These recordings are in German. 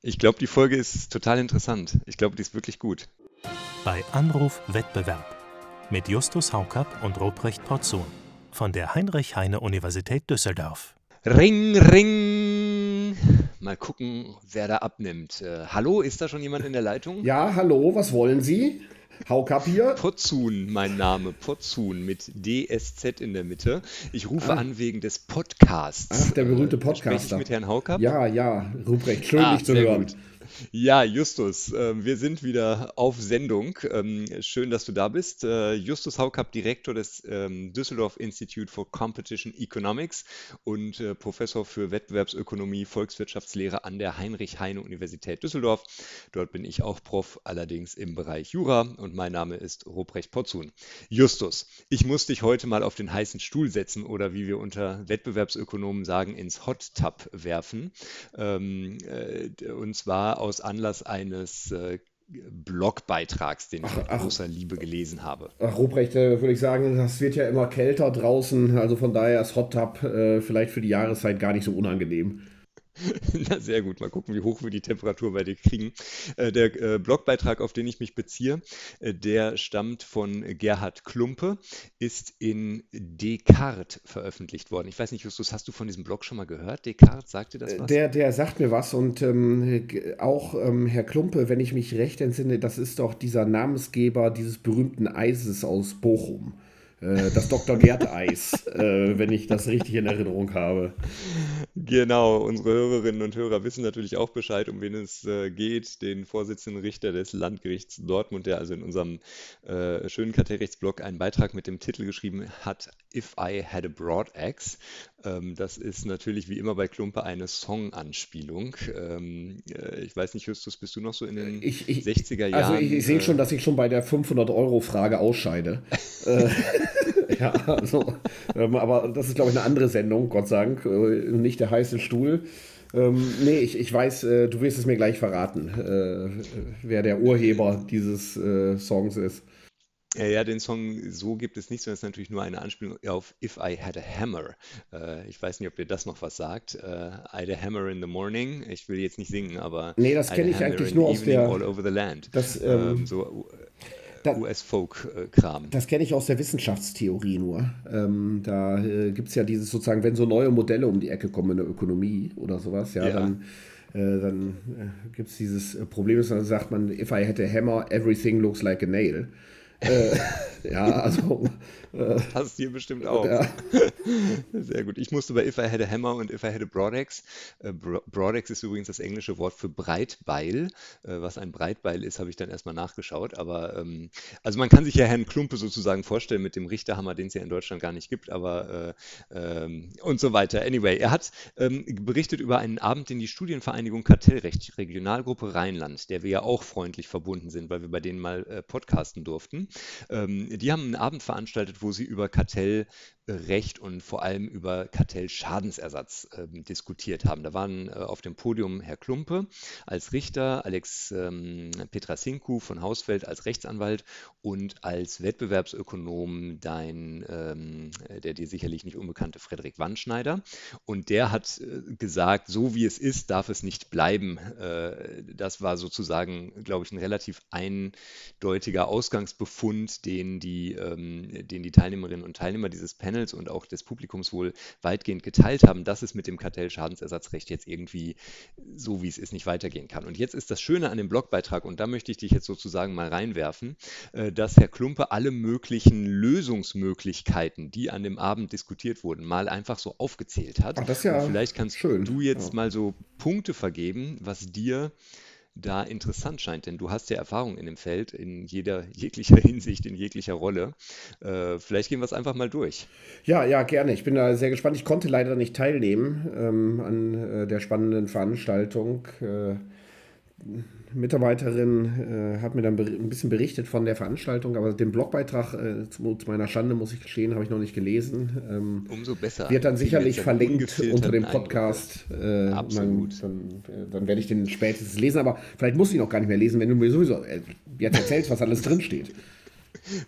Ich glaube, die Folge ist total interessant. Ich glaube, die ist wirklich gut. Bei Anruf Wettbewerb mit Justus Haukapp und Ruprecht Porzun von der Heinrich-Heine-Universität Düsseldorf. Ring, ring. Mal gucken, wer da abnimmt. Äh, hallo, ist da schon jemand in der Leitung? Ja, hallo, was wollen Sie? Haukap hier. Potzun, mein Name, Potzun mit DSZ in der Mitte. Ich rufe ah. an wegen des Podcasts. Ach, der berühmte Podcaster. Äh, spreche ich mit Herrn Haukap? Ja, ja, Ruprecht, schön ah, dich zu hören. Gut. Ja, Justus, äh, wir sind wieder auf Sendung. Ähm, schön, dass du da bist. Äh, Justus Haukapp, Direktor des ähm, Düsseldorf Institute for Competition Economics und äh, Professor für Wettbewerbsökonomie, Volkswirtschaftslehre an der Heinrich-Heine-Universität Düsseldorf. Dort bin ich auch Prof, allerdings im Bereich Jura und mein Name ist Ruprecht Potzun. Justus, ich muss dich heute mal auf den heißen Stuhl setzen oder wie wir unter Wettbewerbsökonomen sagen, ins Hot Tub werfen. Ähm, und zwar aus Anlass eines äh, Blogbeitrags, den ich mit großer Liebe gelesen habe. Ach, Ruprecht, würde ich sagen, das wird ja immer kälter draußen, also von daher ist Hot Tub äh, vielleicht für die Jahreszeit gar nicht so unangenehm. Na, sehr gut. Mal gucken, wie hoch wir die Temperatur bei dir kriegen. Äh, der äh, Blogbeitrag, auf den ich mich beziehe, äh, der stammt von Gerhard Klumpe, ist in Descartes veröffentlicht worden. Ich weiß nicht, Justus, hast du von diesem Blog schon mal gehört? Descartes, sagt dir das was? Der, der sagt mir was und ähm, auch ähm, Herr Klumpe, wenn ich mich recht entsinne, das ist doch dieser Namensgeber dieses berühmten Eises aus Bochum. Äh, das Dr. Gerd-Eis, äh, wenn ich das richtig in Erinnerung habe. Genau, unsere Hörerinnen und Hörer wissen natürlich auch Bescheid, um wen es äh, geht. Den Vorsitzenden Richter des Landgerichts Dortmund, der also in unserem äh, schönen Kartellrechtsblog einen Beitrag mit dem Titel geschrieben hat, If I Had a Broad Axe. Ähm, das ist natürlich wie immer bei Klumpe eine Song-Anspielung. Ähm, äh, ich weiß nicht, Justus, bist du noch so in den ich, ich, 60er Jahren? Also ich, ich sehe schon, dass ich schon bei der 500-Euro-Frage ausscheide. ja, also, ähm, aber das ist, glaube ich, eine andere Sendung, Gott sei Dank, äh, nicht der heiße Stuhl. Ähm, nee, ich, ich weiß, äh, du wirst es mir gleich verraten, äh, wer der Urheber dieses äh, Songs ist. Ja, ja, den Song so gibt es nicht, sondern es ist natürlich nur eine Anspielung auf If I Had a Hammer. Äh, ich weiß nicht, ob dir das noch was sagt. Äh, I had a Hammer in the Morning. Ich will jetzt nicht singen, aber. Nee, das kenne ich eigentlich nur aus der. All over the land. Das, ähm, ähm, so, US-Folk-Kram. Das kenne ich aus der Wissenschaftstheorie nur. Ähm, da äh, gibt es ja dieses sozusagen, wenn so neue Modelle um die Ecke kommen in der Ökonomie oder sowas, ja, ja. dann, äh, dann äh, gibt es dieses Problem, dann sagt man, if I had a hammer, everything looks like a nail. Uh, ja, also äh, Hast dir bestimmt auch. Ja. Sehr gut. Ich musste bei If I Had a Hammer und If I Had a Broadex. Äh, Broadex ist übrigens das englische Wort für Breitbeil. Äh, was ein Breitbeil ist, habe ich dann erstmal nachgeschaut. Aber ähm, also man kann sich ja Herrn Klumpe sozusagen vorstellen mit dem Richterhammer, den es ja in Deutschland gar nicht gibt, aber ähm, und so weiter. Anyway, er hat ähm, berichtet über einen Abend, den die Studienvereinigung Kartellrecht Regionalgruppe Rheinland, der wir ja auch freundlich verbunden sind, weil wir bei denen mal podcasten durften. Die haben einen Abend veranstaltet, wo sie über Kartellrecht und vor allem über Kartellschadensersatz äh, diskutiert haben. Da waren äh, auf dem Podium Herr Klumpe als Richter, Alex ähm, Petrasinku von Hausfeld als Rechtsanwalt und als Wettbewerbsökonom dein, ähm, der dir sicherlich nicht unbekannte Frederik Wandschneider. Und der hat äh, gesagt, so wie es ist, darf es nicht bleiben. Äh, das war sozusagen, glaube ich, ein relativ eindeutiger Ausgangsbefund, den die, ähm, den die Teilnehmerinnen und Teilnehmer dieses Panels und auch des Publikums wohl weitgehend geteilt haben, dass es mit dem Kartellschadensersatzrecht jetzt irgendwie so wie es ist nicht weitergehen kann. Und jetzt ist das Schöne an dem Blogbeitrag, und da möchte ich dich jetzt sozusagen mal reinwerfen, äh, dass Herr Klumpe alle möglichen Lösungsmöglichkeiten, die an dem Abend diskutiert wurden, mal einfach so aufgezählt hat. Ach, das ja und vielleicht kannst schön. du jetzt ja. mal so Punkte vergeben, was dir da interessant scheint, denn du hast ja Erfahrung in dem Feld in jeder jeglicher Hinsicht, in jeglicher Rolle. Äh, vielleicht gehen wir es einfach mal durch. Ja, ja, gerne. Ich bin da sehr gespannt. Ich konnte leider nicht teilnehmen ähm, an äh, der spannenden Veranstaltung. Äh, Mitarbeiterin äh, hat mir dann ein bisschen berichtet von der Veranstaltung, aber den Blogbeitrag äh, zu, zu, meiner Schande, muss ich gestehen, habe ich noch nicht gelesen. Ähm, Umso besser. Wird dann sicherlich verlinkt unter dem Podcast. Äh, Absolut. Man, dann, äh, dann, werde ich den spätestens lesen, aber vielleicht muss ich noch gar nicht mehr lesen, wenn du mir sowieso äh, jetzt erzählst, was alles drinsteht.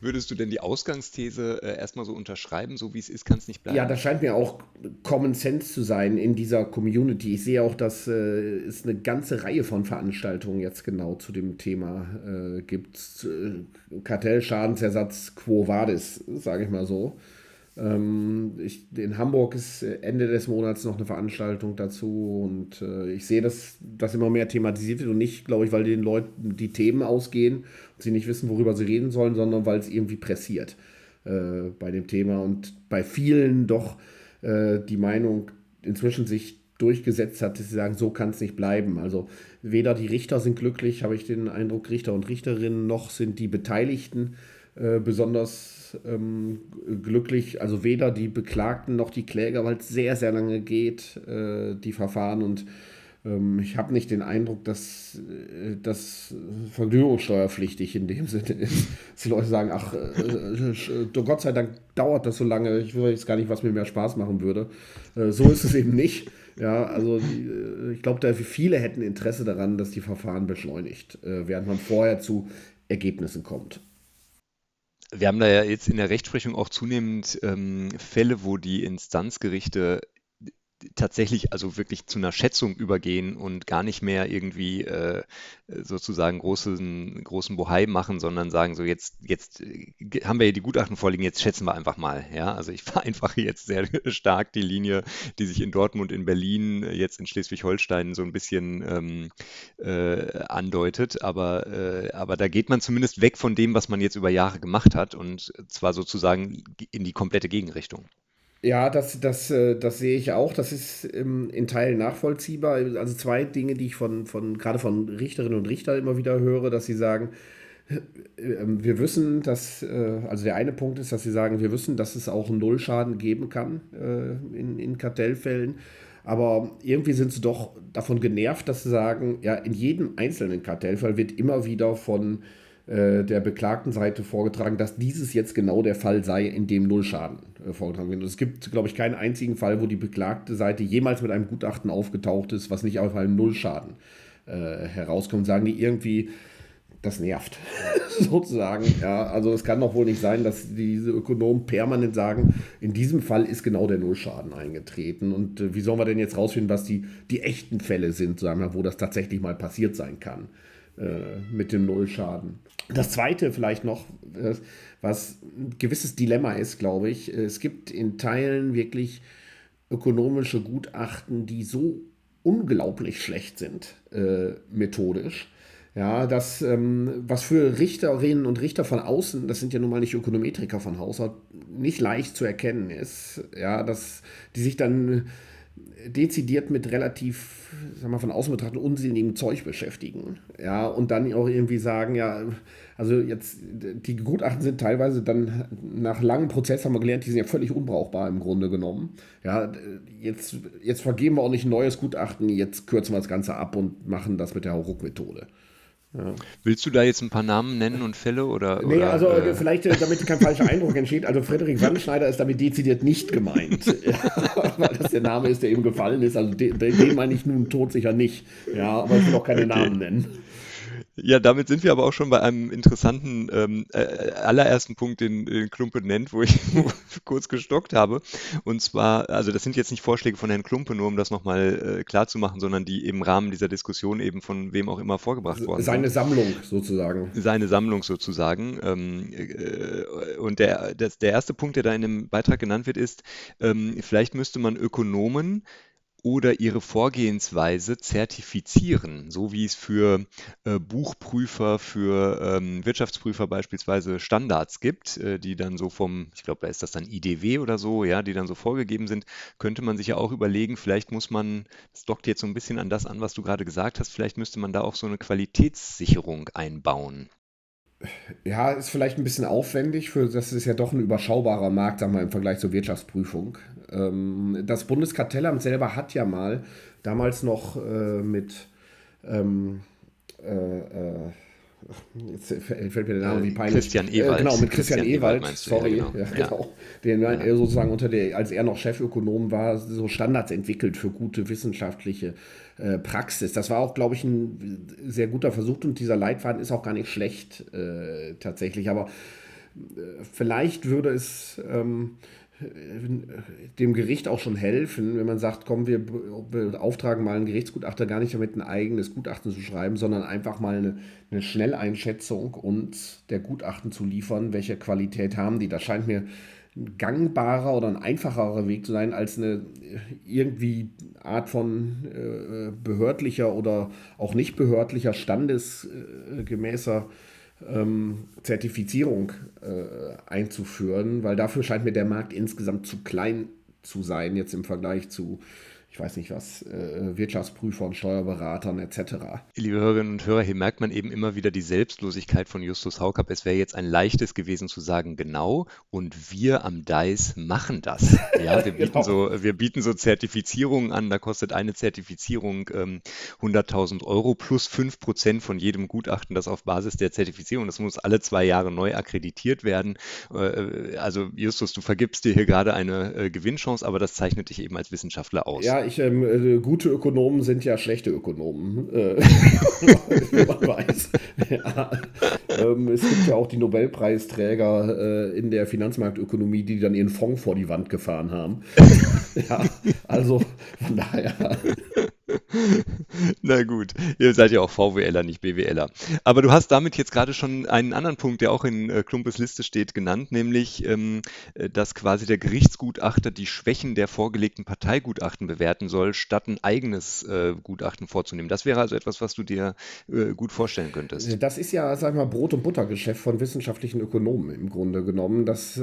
Würdest du denn die Ausgangsthese äh, erstmal so unterschreiben, so wie es ist, kann es nicht bleiben? Ja, das scheint mir auch Common Sense zu sein in dieser Community. Ich sehe auch, dass äh, es eine ganze Reihe von Veranstaltungen jetzt genau zu dem Thema äh, gibt. Äh, Kartell, Schadensersatz, Quo Vadis, sage ich mal so. Ähm, ich, in Hamburg ist Ende des Monats noch eine Veranstaltung dazu und äh, ich sehe, dass das immer mehr thematisiert wird und nicht, glaube ich, weil den Leuten die Themen ausgehen und sie nicht wissen, worüber sie reden sollen, sondern weil es irgendwie pressiert äh, bei dem Thema und bei vielen doch äh, die Meinung inzwischen sich durchgesetzt hat, dass sie sagen, so kann es nicht bleiben. Also weder die Richter sind glücklich, habe ich den Eindruck, Richter und Richterinnen, noch sind die Beteiligten äh, besonders ähm, glücklich, also weder die Beklagten noch die Kläger, weil es sehr, sehr lange geht, äh, die Verfahren. Und ähm, ich habe nicht den Eindruck, dass äh, das vergnügungssteuerpflichtig in dem Sinne ist, dass die Leute sagen, ach, äh, äh, Gott sei Dank dauert das so lange, ich weiß gar nicht, was mir mehr Spaß machen würde. Äh, so ist es eben nicht. Ja, also die, äh, ich glaube, viele hätten Interesse daran, dass die Verfahren beschleunigt, während man vorher zu Ergebnissen kommt. Wir haben da ja jetzt in der Rechtsprechung auch zunehmend ähm, Fälle, wo die Instanzgerichte tatsächlich also wirklich zu einer Schätzung übergehen und gar nicht mehr irgendwie äh, sozusagen großen, großen Bohai machen, sondern sagen so, jetzt, jetzt äh, haben wir hier die Gutachten vorliegen, jetzt schätzen wir einfach mal. Ja, also ich vereinfache jetzt sehr stark die Linie, die sich in Dortmund, in Berlin, jetzt in Schleswig-Holstein so ein bisschen ähm, äh, andeutet, aber, äh, aber da geht man zumindest weg von dem, was man jetzt über Jahre gemacht hat und zwar sozusagen in die komplette Gegenrichtung. Ja, das, das, äh, das sehe ich auch. Das ist ähm, in Teilen nachvollziehbar. Also zwei Dinge, die ich von, von gerade von Richterinnen und Richtern immer wieder höre, dass sie sagen, äh, ähm, wir wissen, dass, äh, also der eine Punkt ist, dass sie sagen, wir wissen, dass es auch einen Nullschaden geben kann in, in Kartellfällen. Aber irgendwie sind sie doch davon genervt, dass sie sagen, ja, in jedem einzelnen Kartellfall wird immer wieder von der beklagten Seite vorgetragen, dass dieses jetzt genau der Fall sei, in dem Nullschaden äh, vorgetragen wird. Es gibt, glaube ich, keinen einzigen Fall, wo die beklagte Seite jemals mit einem Gutachten aufgetaucht ist, was nicht auf einen Nullschaden äh, herauskommt. Sagen die irgendwie, das nervt, sozusagen. Ja, also es kann doch wohl nicht sein, dass diese Ökonomen permanent sagen, in diesem Fall ist genau der Nullschaden eingetreten. Und äh, wie sollen wir denn jetzt rausfinden, was die, die echten Fälle sind, sagen wir, wo das tatsächlich mal passiert sein kann äh, mit dem Nullschaden? Das zweite vielleicht noch, was ein gewisses Dilemma ist, glaube ich. Es gibt in Teilen wirklich ökonomische Gutachten, die so unglaublich schlecht sind, äh, methodisch. Ja, das, ähm, was für Richterinnen und Richter von außen, das sind ja nun mal nicht Ökonometriker von Haus aus, nicht leicht zu erkennen ist. Ja, dass die sich dann dezidiert mit relativ, sagen wir von außen betrachtet, unsinnigem Zeug beschäftigen. Ja, und dann auch irgendwie sagen, ja, also jetzt, die Gutachten sind teilweise dann nach langem Prozess, haben wir gelernt, die sind ja völlig unbrauchbar im Grunde genommen. Ja, jetzt, jetzt vergeben wir auch nicht ein neues Gutachten, jetzt kürzen wir das Ganze ab und machen das mit der Hauruck-Methode. Ja. Willst du da jetzt ein paar Namen nennen und Fälle oder? Nee, oder, also äh, vielleicht, äh, damit kein falscher Eindruck entsteht, also Frederik Wannschneider ist damit dezidiert nicht gemeint, weil das der Name ist, der ihm gefallen ist. Also den, den meine ich nun todsicher nicht. Ja, aber ich will auch keine okay. Namen nennen. Ja, damit sind wir aber auch schon bei einem interessanten ähm, äh, allerersten Punkt, den, den Klumpe nennt, wo ich kurz gestockt habe. Und zwar, also das sind jetzt nicht Vorschläge von Herrn Klumpe, nur um das nochmal äh, klar zu machen, sondern die im Rahmen dieser Diskussion eben von wem auch immer vorgebracht worden Seine sind. Sammlung sozusagen. Seine Sammlung sozusagen. Ähm, äh, und der, das, der erste Punkt, der da in dem Beitrag genannt wird, ist, ähm, vielleicht müsste man Ökonomen oder ihre Vorgehensweise zertifizieren, so wie es für äh, Buchprüfer, für ähm, Wirtschaftsprüfer beispielsweise Standards gibt, äh, die dann so vom, ich glaube, da ist das dann IDW oder so, ja, die dann so vorgegeben sind, könnte man sich ja auch überlegen, vielleicht muss man, das dockt jetzt so ein bisschen an das an, was du gerade gesagt hast, vielleicht müsste man da auch so eine Qualitätssicherung einbauen. Ja, ist vielleicht ein bisschen aufwendig, für das ist ja doch ein überschaubarer Markt, sagen wir, im Vergleich zur Wirtschaftsprüfung. Ähm, das Bundeskartellamt selber hat ja mal damals noch äh, mit ähm, äh, äh Jetzt fällt mir der Name wie peinlich. Christian äh, Ewald. Äh, genau, mit Christian, Christian Ewald, Ewald sorry. Ja, genau. Ja, genau. Den ja. er sozusagen unter der, als er noch Chefökonom war, so Standards entwickelt für gute wissenschaftliche äh, Praxis. Das war auch, glaube ich, ein sehr guter Versuch und dieser Leitfaden ist auch gar nicht schlecht äh, tatsächlich. Aber vielleicht würde es ähm, dem Gericht auch schon helfen, wenn man sagt, komm, wir beauftragen mal einen Gerichtsgutachter gar nicht damit ein eigenes Gutachten zu schreiben, sondern einfach mal eine, eine Schnelleinschätzung und der Gutachten zu liefern, welche Qualität haben die. Das scheint mir ein gangbarer oder ein einfacherer Weg zu sein, als eine irgendwie Art von äh, behördlicher oder auch nicht behördlicher, standesgemäßer ähm, Zertifizierung äh, einzuführen, weil dafür scheint mir der Markt insgesamt zu klein zu sein, jetzt im Vergleich zu ich weiß nicht was, äh, Wirtschaftsprüfern, Steuerberatern etc. Liebe Hörerinnen und Hörer, hier merkt man eben immer wieder die Selbstlosigkeit von Justus Haukapp. Es wäre jetzt ein leichtes gewesen zu sagen, genau, und wir am DICE machen das. Ja, wir bieten, genau. so, wir bieten so Zertifizierungen an, da kostet eine Zertifizierung ähm, 100.000 Euro plus 5% von jedem Gutachten, das auf Basis der Zertifizierung, das muss alle zwei Jahre neu akkreditiert werden. Äh, also Justus, du vergibst dir hier gerade eine äh, Gewinnchance, aber das zeichnet dich eben als Wissenschaftler aus. Ja, ich, ähm, äh, gute Ökonomen sind ja schlechte Ökonomen, äh, man weiß. Ja, ähm, es gibt ja auch die Nobelpreisträger äh, in der Finanzmarktökonomie, die dann ihren Fonds vor die Wand gefahren haben. ja, also von daher. Na gut, ihr seid ja auch VWLer, nicht BWLer. Aber du hast damit jetzt gerade schon einen anderen Punkt, der auch in äh, Klumpes Liste steht, genannt, nämlich, ähm, äh, dass quasi der Gerichtsgutachter die Schwächen der vorgelegten Parteigutachten bewerten soll, statt ein eigenes äh, Gutachten vorzunehmen. Das wäre also etwas, was du dir gut vorstellen könntest. Das ist ja, sag ich mal, Brot- und Buttergeschäft von wissenschaftlichen Ökonomen im Grunde genommen, das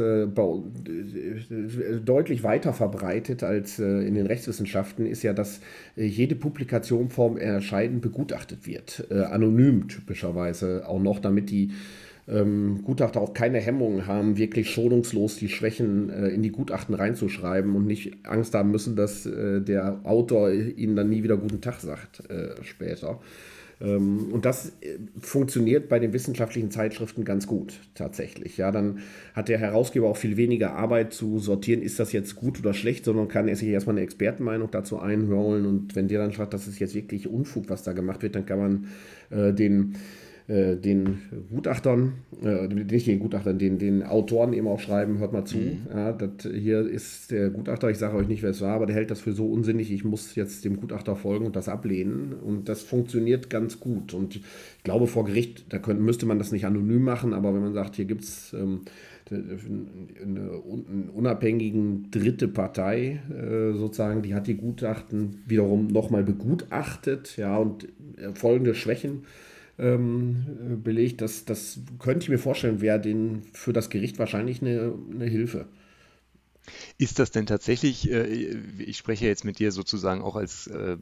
deutlich weiter verbreitet als in den Rechtswissenschaften ist ja, dass jede Publikationform erscheinen begutachtet wird. Äh, anonym typischerweise auch noch, damit die ähm, Gutachter auch keine Hemmungen haben, wirklich schonungslos die Schwächen äh, in die Gutachten reinzuschreiben und nicht Angst haben müssen, dass äh, der Autor ihnen dann nie wieder guten Tag sagt äh, später. Ähm, und das äh, funktioniert bei den wissenschaftlichen Zeitschriften ganz gut, tatsächlich. Ja, dann hat der Herausgeber auch viel weniger Arbeit zu sortieren, ist das jetzt gut oder schlecht, sondern kann er sich erstmal eine Expertenmeinung dazu einholen. Und wenn der dann sagt, das ist jetzt wirklich Unfug, was da gemacht wird, dann kann man äh, den äh, den Gutachtern, äh, nicht den Gutachtern, den, den Autoren eben auch schreiben, hört mal zu. Mhm. Ja, das, hier ist der Gutachter, ich sage euch nicht, wer es war, aber der hält das für so unsinnig, ich muss jetzt dem Gutachter folgen und das ablehnen. Und das funktioniert ganz gut. Und ich glaube, vor Gericht, da könnte, müsste man das nicht anonym machen, aber wenn man sagt, hier gibt es ähm, eine, eine unabhängigen dritte Partei äh, sozusagen, die hat die Gutachten wiederum nochmal begutachtet, ja, und äh, folgende Schwächen ähm, belegt. Das, das könnte ich mir vorstellen, wäre für das Gericht wahrscheinlich eine, eine Hilfe. Ist das denn tatsächlich, äh, ich spreche jetzt mit dir sozusagen auch als äh,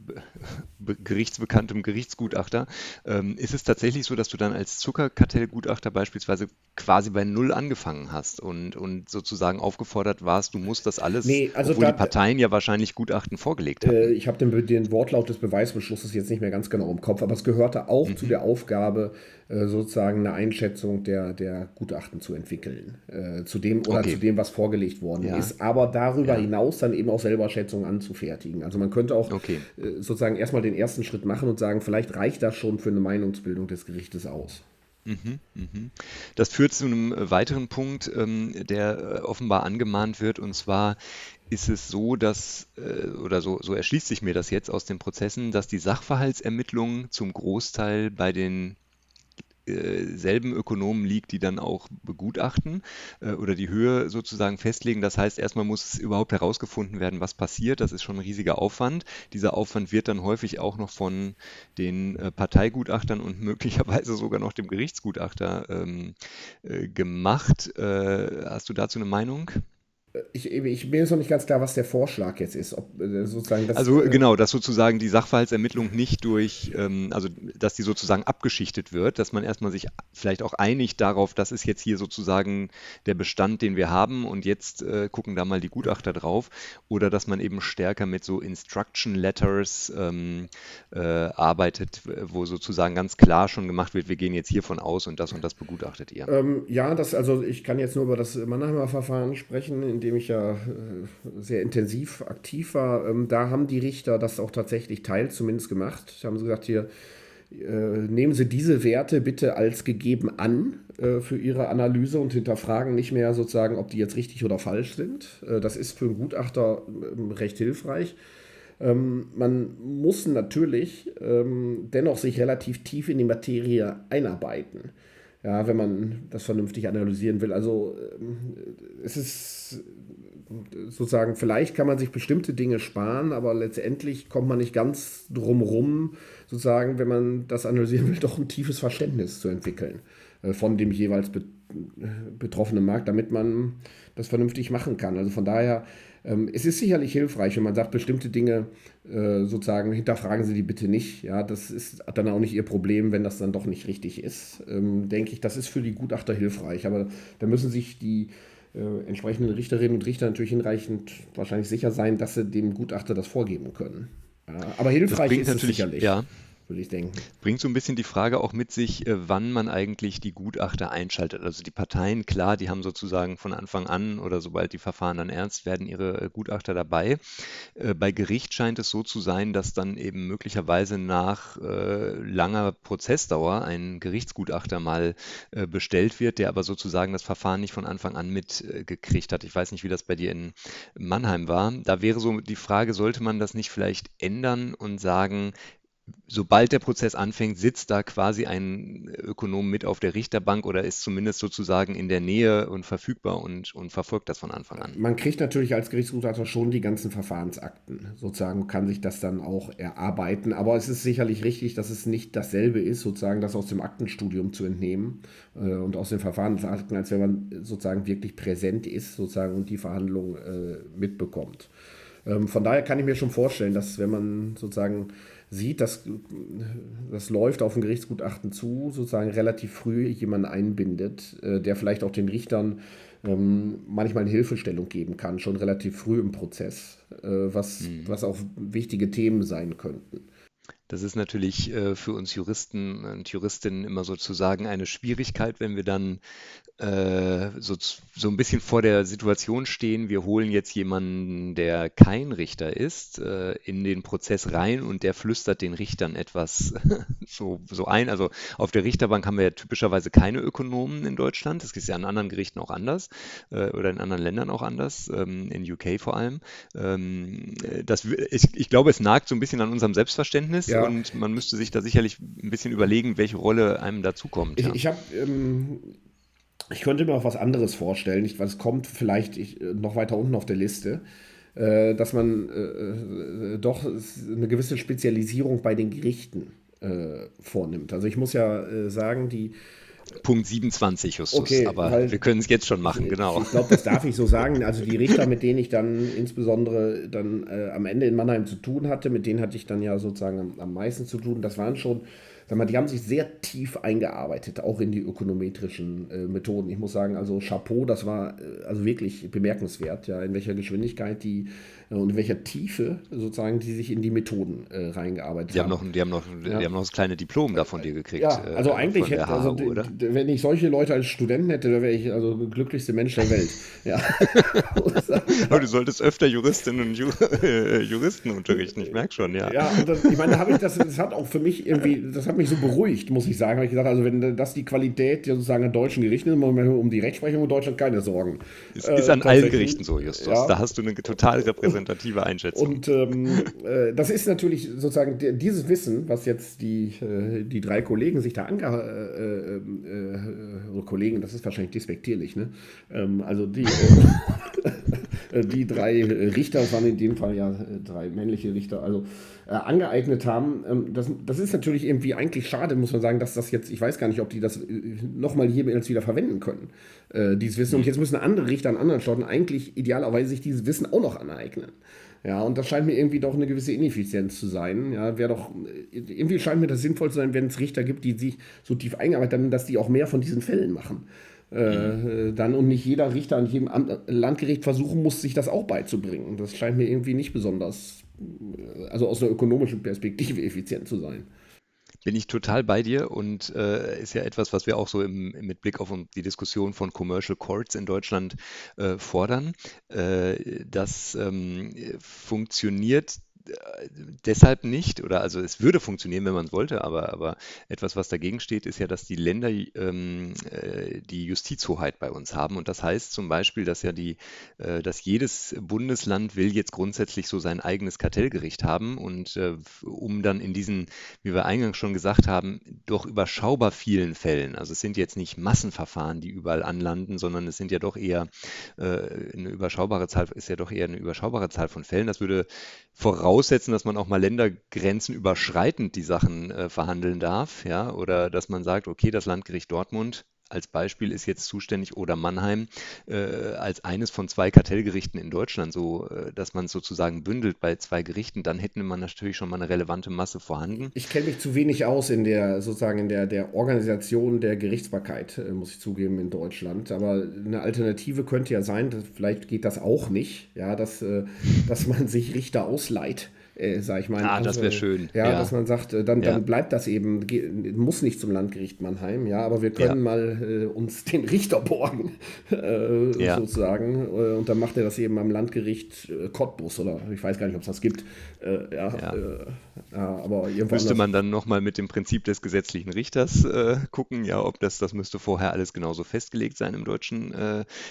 gerichtsbekanntem Gerichtsgutachter, ähm, ist es tatsächlich so, dass du dann als Zuckerkartellgutachter beispielsweise quasi bei Null angefangen hast und, und sozusagen aufgefordert warst, du musst das alles, nee, also obwohl da, die Parteien ja wahrscheinlich Gutachten vorgelegt haben? Äh, ich habe den, den, Wortlaut des Beweisbeschlusses jetzt nicht mehr ganz genau im Kopf, aber es gehörte auch mhm. zu der Aufgabe, sozusagen eine Einschätzung der, der Gutachten zu entwickeln, äh, zu dem oder okay. zu dem, was vorgelegt worden ja. ist, aber darüber ja. hinaus dann eben auch selber Schätzungen anzufertigen. Also man könnte auch okay. äh, sozusagen erstmal den ersten Schritt machen und sagen, vielleicht reicht das schon für eine Meinungsbildung des Gerichtes aus. Mhm, mhm. Das führt zu einem weiteren Punkt, ähm, der äh, offenbar angemahnt wird, und zwar ist es so, dass, äh, oder so, so erschließt sich mir das jetzt aus den Prozessen, dass die Sachverhaltsermittlung zum Großteil bei den äh, selben Ökonomen liegt, die dann auch begutachten äh, oder die Höhe sozusagen festlegen. Das heißt, erstmal muss es überhaupt herausgefunden werden, was passiert. Das ist schon ein riesiger Aufwand. Dieser Aufwand wird dann häufig auch noch von den äh, Parteigutachtern und möglicherweise sogar noch dem Gerichtsgutachter ähm, äh, gemacht. Äh, hast du dazu eine Meinung? Ich, ich bin jetzt noch nicht ganz klar, was der Vorschlag jetzt ist. Ob, äh, sozusagen das, also äh, genau, dass sozusagen die Sachverhaltsermittlung nicht durch, ähm, also dass die sozusagen abgeschichtet wird, dass man erstmal sich vielleicht auch einigt darauf, das ist jetzt hier sozusagen der Bestand, den wir haben und jetzt äh, gucken da mal die Gutachter drauf. Oder dass man eben stärker mit so Instruction Letters ähm, äh, arbeitet, wo sozusagen ganz klar schon gemacht wird, wir gehen jetzt hiervon aus und das und das begutachtet ihr. Ähm, ja, das, also ich kann jetzt nur über das Mannheimer Verfahren sprechen, in dem ich ja äh, sehr intensiv aktiv war, ähm, da haben die Richter das auch tatsächlich teils zumindest gemacht. Da haben sie gesagt, hier, äh, nehmen Sie diese Werte bitte als gegeben an äh, für Ihre Analyse und hinterfragen nicht mehr sozusagen, ob die jetzt richtig oder falsch sind. Das ist für einen Gutachter ähm, recht hilfreich. Ähm, man muss natürlich dennoch sich relativ tief in die Materie einarbeiten. Ja, wenn man das vernünftig analysieren will. Also ähm, es ist sozusagen, vielleicht kann man sich bestimmte Dinge sparen, aber letztendlich kommt man nicht ganz drum rum, sozusagen, wenn man das analysieren will, doch ein tiefes Verständnis zu entwickeln äh, von dem jeweils betroffenen Markt, damit man das vernünftig machen kann. Also von daher ähm, es ist sicherlich hilfreich, wenn man sagt, bestimmte Dinge äh, sozusagen hinterfragen Sie die bitte nicht. Ja, das ist dann auch nicht Ihr Problem, wenn das dann doch nicht richtig ist. Ähm, denke ich, das ist für die Gutachter hilfreich. Aber da müssen sich die äh, entsprechenden Richterinnen und Richter natürlich hinreichend wahrscheinlich sicher sein, dass sie dem Gutachter das vorgeben können. Ja, aber hilfreich ist es sicherlich. Ja, würde ich denken. Bringt so ein bisschen die Frage auch mit sich, äh, wann man eigentlich die Gutachter einschaltet. Also die Parteien, klar, die haben sozusagen von Anfang an oder sobald die Verfahren dann ernst werden, ihre äh, Gutachter dabei. Äh, bei Gericht scheint es so zu sein, dass dann eben möglicherweise nach langer Prozessdauer ein Gerichtsgutachter mal bestellt wird, der aber sozusagen das Verfahren nicht von Anfang an mitgekriegt hat. Ich weiß nicht, wie das bei dir in Mannheim war. Da wäre so die Frage, sollte man das nicht vielleicht ändern und sagen, sobald der Prozess anfängt, sitzt da quasi ein Ökonom mit auf der Richterbank oder ist zumindest sozusagen in der Nähe und verfügbar und, und verfolgt das von Anfang an. Man kriegt natürlich als Gerichtsgutachter schon die ganzen Verfahrensakten, sozusagen kann sich das dann auch erarbeiten, aber es ist sicherlich richtig, dass es nicht dasselbe ist, sozusagen das aus dem Aktenstudium zu entnehmen äh, und aus den Verfahrensakten, als wenn man sozusagen wirklich präsent ist, sozusagen und die Verhandlung äh, mitbekommt. Ähm, von daher kann ich mir schon vorstellen, dass wenn man sozusagen sieht, dass das läuft auf ein Gerichtsgutachten zu, sozusagen relativ früh jemanden einbindet, äh, der vielleicht auch den Richtern ähm, manchmal eine Hilfestellung geben kann, schon relativ früh im Prozess, äh, was, mhm. was auch wichtige Themen sein könnten. Das ist natürlich äh, für uns Juristen und Juristinnen immer sozusagen eine Schwierigkeit, wenn wir dann äh, so, so ein bisschen vor der Situation stehen, wir holen jetzt jemanden, der kein Richter ist, äh, in den Prozess rein und der flüstert den Richtern etwas so, so ein. Also auf der Richterbank haben wir ja typischerweise keine Ökonomen in Deutschland. Das ist ja an anderen Gerichten auch anders äh, oder in anderen Ländern auch anders, ähm, in UK vor allem. Ähm, das, ich, ich glaube, es nagt so ein bisschen an unserem Selbstverständnis. Ja. Und man müsste sich da sicherlich ein bisschen überlegen, welche Rolle einem dazukommt. Ja. Ich, ich habe ähm, ich könnte mir auch was anderes vorstellen, nicht, was kommt vielleicht ich, noch weiter unten auf der Liste, äh, dass man äh, äh, doch eine gewisse Spezialisierung bei den Gerichten äh, vornimmt. Also ich muss ja äh, sagen, die Punkt 27, Justus. Okay, aber weil, wir können es jetzt schon machen, genau. Ich glaube, das darf ich so sagen. Also die Richter, mit denen ich dann insbesondere dann äh, am Ende in Mannheim zu tun hatte, mit denen hatte ich dann ja sozusagen am, am meisten zu tun. Das waren schon sag mal, die haben sich sehr tief eingearbeitet, auch in die ökonometrischen äh, Methoden. Ich muss sagen, also Chapeau, das war äh, also wirklich bemerkenswert, ja, in welcher Geschwindigkeit die und in welcher Tiefe sozusagen die sich in die Methoden äh, reingearbeitet die haben. Noch, die, haben noch, ja. die haben noch das kleine Diplom da von dir gekriegt. Ja, äh, also eigentlich hätte, HU, also, wenn ich solche Leute als Studenten hätte, dann wäre ich also der glücklichste Mensch der Welt. ja. Aber du solltest öfter Juristinnen und Ju Juristen unterrichten, ich merke schon, ja. Ja, das, ich meine, da habe ich das, das hat auch für mich irgendwie, das hat mich so beruhigt, muss ich sagen. Habe ich gesagt, also wenn das die Qualität sozusagen an deutschen Gerichten ist, um die Rechtsprechung in Deutschland keine Sorgen. Es ist an allen Gerichten so, Justus. Ja. Da hast du eine total repräsentative repräsentative Einschätzung. Und ähm, äh, das ist natürlich sozusagen dieses Wissen, was jetzt die, äh, die drei Kollegen sich da ange... Äh, äh, äh Kollegen, das ist wahrscheinlich despektierlich, ne? Ähm, also die, äh, die drei Richter, waren in dem Fall ja drei männliche Richter, also angeeignet haben. Ähm, das, das ist natürlich irgendwie eigentlich schade, muss man sagen, dass das jetzt, ich weiß gar nicht, ob die das nochmal jemals wieder verwenden können, dieses Wissen. Und jetzt müssen andere Richter an anderen Staaten eigentlich idealerweise sich dieses Wissen auch noch aneignen. Ja, und das scheint mir irgendwie doch eine gewisse Ineffizienz zu sein. Ja, wäre doch, irgendwie scheint mir das sinnvoll zu sein, wenn es Richter gibt, die sich so tief eingearbeitet haben, dass die auch mehr von diesen Fällen machen. Äh, dann und nicht jeder Richter an jedem Landgericht versuchen muss, sich das auch beizubringen. Das scheint mir irgendwie nicht besonders, also aus einer ökonomischen Perspektive effizient zu sein. Bin ich total bei dir und äh, ist ja etwas, was wir auch so im, mit Blick auf die Diskussion von Commercial Courts in Deutschland äh, fordern. Äh, das ähm, funktioniert deshalb nicht, oder also es würde funktionieren, wenn man es wollte, aber, aber etwas, was dagegen steht, ist ja, dass die Länder ähm, äh, die Justizhoheit bei uns haben. Und das heißt zum Beispiel, dass ja die, äh, dass jedes Bundesland will jetzt grundsätzlich so sein eigenes Kartellgericht haben und äh, um dann in diesen, wie wir eingangs schon gesagt haben, doch überschaubar vielen Fällen, also es sind jetzt nicht Massenverfahren, die überall anlanden, sondern es sind ja doch eher äh, eine überschaubare Zahl, ist ja doch eher eine überschaubare Zahl von Fällen. Das würde voraussetzen, dass man auch mal Ländergrenzen überschreitend die Sachen äh, verhandeln darf, ja, oder dass man sagt, okay, das Landgericht Dortmund als Beispiel ist jetzt zuständig oder Mannheim äh, als eines von zwei Kartellgerichten in Deutschland, so äh, dass man es sozusagen bündelt bei zwei Gerichten, dann hätte man natürlich schon mal eine relevante Masse vorhanden. Ich kenne mich zu wenig aus in der sozusagen in der, der Organisation der Gerichtsbarkeit, äh, muss ich zugeben, in Deutschland. Aber eine Alternative könnte ja sein, vielleicht geht das auch nicht, ja, dass, äh, dass man sich Richter ausleiht äh, sag ich mal. Ah, das wäre schön. Ja, ja, dass man sagt, äh, dann, dann bleibt das eben, muss nicht zum Landgericht Mannheim, ja, aber wir können ja. mal äh, uns den Richter borgen, äh, sozusagen. Äh, und dann macht er das eben am Landgericht äh, Cottbus oder ich weiß gar nicht, ob es das gibt. ja, aber Müsste man dann nochmal mit dem Prinzip des gesetzlichen Richters gucken, ja, ob das, das müsste vorher alles genauso festgelegt sein im deutschen